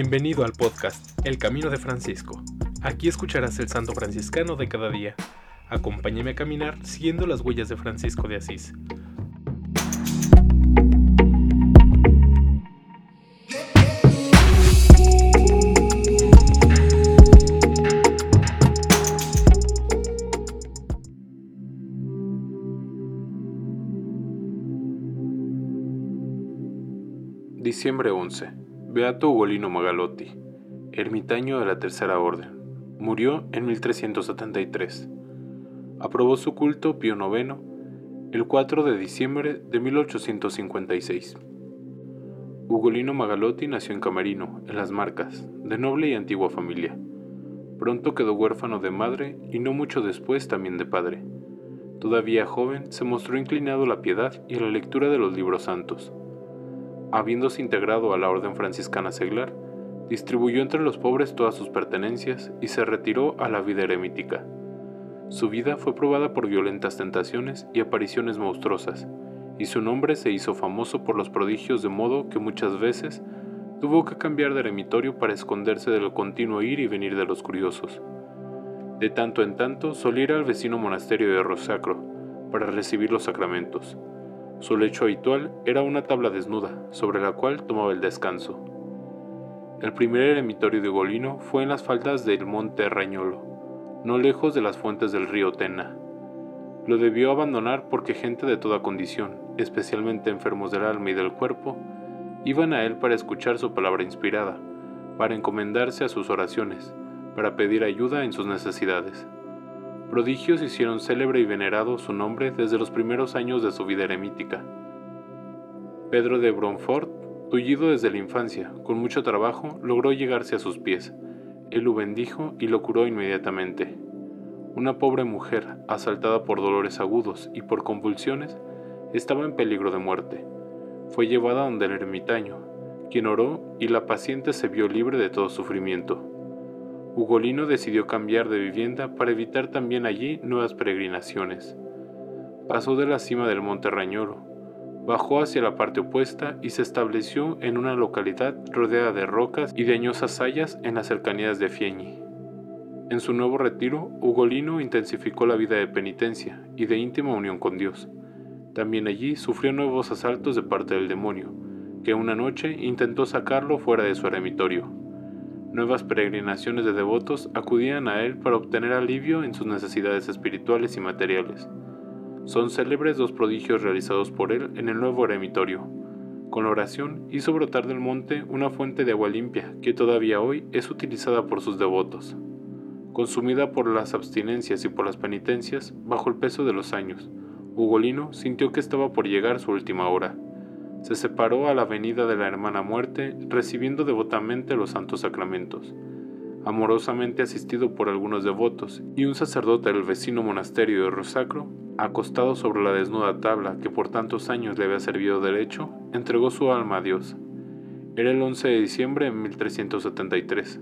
Bienvenido al podcast El Camino de Francisco. Aquí escucharás el santo franciscano de cada día. Acompáñame a caminar siguiendo las huellas de Francisco de Asís. Diciembre 11. Beato Ugolino Magalotti, ermitaño de la Tercera Orden. Murió en 1373. Aprobó su culto Pío IX el 4 de diciembre de 1856. Ugolino Magalotti nació en Camerino, en las Marcas, de noble y antigua familia. Pronto quedó huérfano de madre y no mucho después también de padre. Todavía joven, se mostró inclinado a la piedad y a la lectura de los libros santos habiéndose integrado a la orden franciscana seglar, distribuyó entre los pobres todas sus pertenencias y se retiró a la vida eremítica. Su vida fue probada por violentas tentaciones y apariciones monstruosas, y su nombre se hizo famoso por los prodigios de modo que muchas veces tuvo que cambiar de eremitorio para esconderse del continuo ir y venir de los curiosos. De tanto en tanto solía ir al vecino monasterio de Rosacro para recibir los sacramentos, su lecho habitual era una tabla desnuda, sobre la cual tomaba el descanso. El primer eremitorio de Golino fue en las faldas del monte Rañolo, no lejos de las fuentes del río Tena. Lo debió abandonar porque gente de toda condición, especialmente enfermos del alma y del cuerpo, iban a él para escuchar su palabra inspirada, para encomendarse a sus oraciones, para pedir ayuda en sus necesidades. Prodigios hicieron célebre y venerado su nombre desde los primeros años de su vida eremítica. Pedro de Bronfort, tullido desde la infancia, con mucho trabajo, logró llegarse a sus pies. Él lo bendijo y lo curó inmediatamente. Una pobre mujer, asaltada por dolores agudos y por convulsiones, estaba en peligro de muerte. Fue llevada donde el ermitaño, quien oró y la paciente se vio libre de todo sufrimiento. Ugolino decidió cambiar de vivienda para evitar también allí nuevas peregrinaciones. Pasó de la cima del monte Rañoro, bajó hacia la parte opuesta y se estableció en una localidad rodeada de rocas y de añosas hayas en las cercanías de Fieñi. En su nuevo retiro, Ugolino intensificó la vida de penitencia y de íntima unión con Dios. También allí sufrió nuevos asaltos de parte del demonio, que una noche intentó sacarlo fuera de su eremitorio. Nuevas peregrinaciones de devotos acudían a él para obtener alivio en sus necesidades espirituales y materiales. Son célebres dos prodigios realizados por él en el nuevo eremitorio. Con la oración hizo brotar del monte una fuente de agua limpia que todavía hoy es utilizada por sus devotos. Consumida por las abstinencias y por las penitencias, bajo el peso de los años, Ugolino sintió que estaba por llegar su última hora se separó a la venida de la hermana muerte, recibiendo devotamente los santos sacramentos. Amorosamente asistido por algunos devotos y un sacerdote del vecino monasterio de Rosacro, acostado sobre la desnuda tabla que por tantos años le había servido de lecho, entregó su alma a Dios. Era el 11 de diciembre de 1373.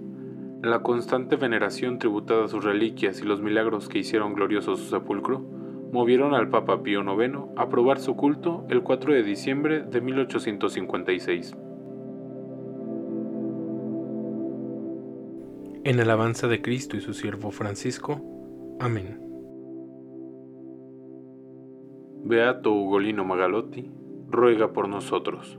La constante veneración tributada a sus reliquias y los milagros que hicieron glorioso su sepulcro movieron al Papa Pío IX a probar su culto el 4 de diciembre de 1856. En alabanza de Cristo y su siervo Francisco. Amén. Beato Ugolino Magalotti, ruega por nosotros.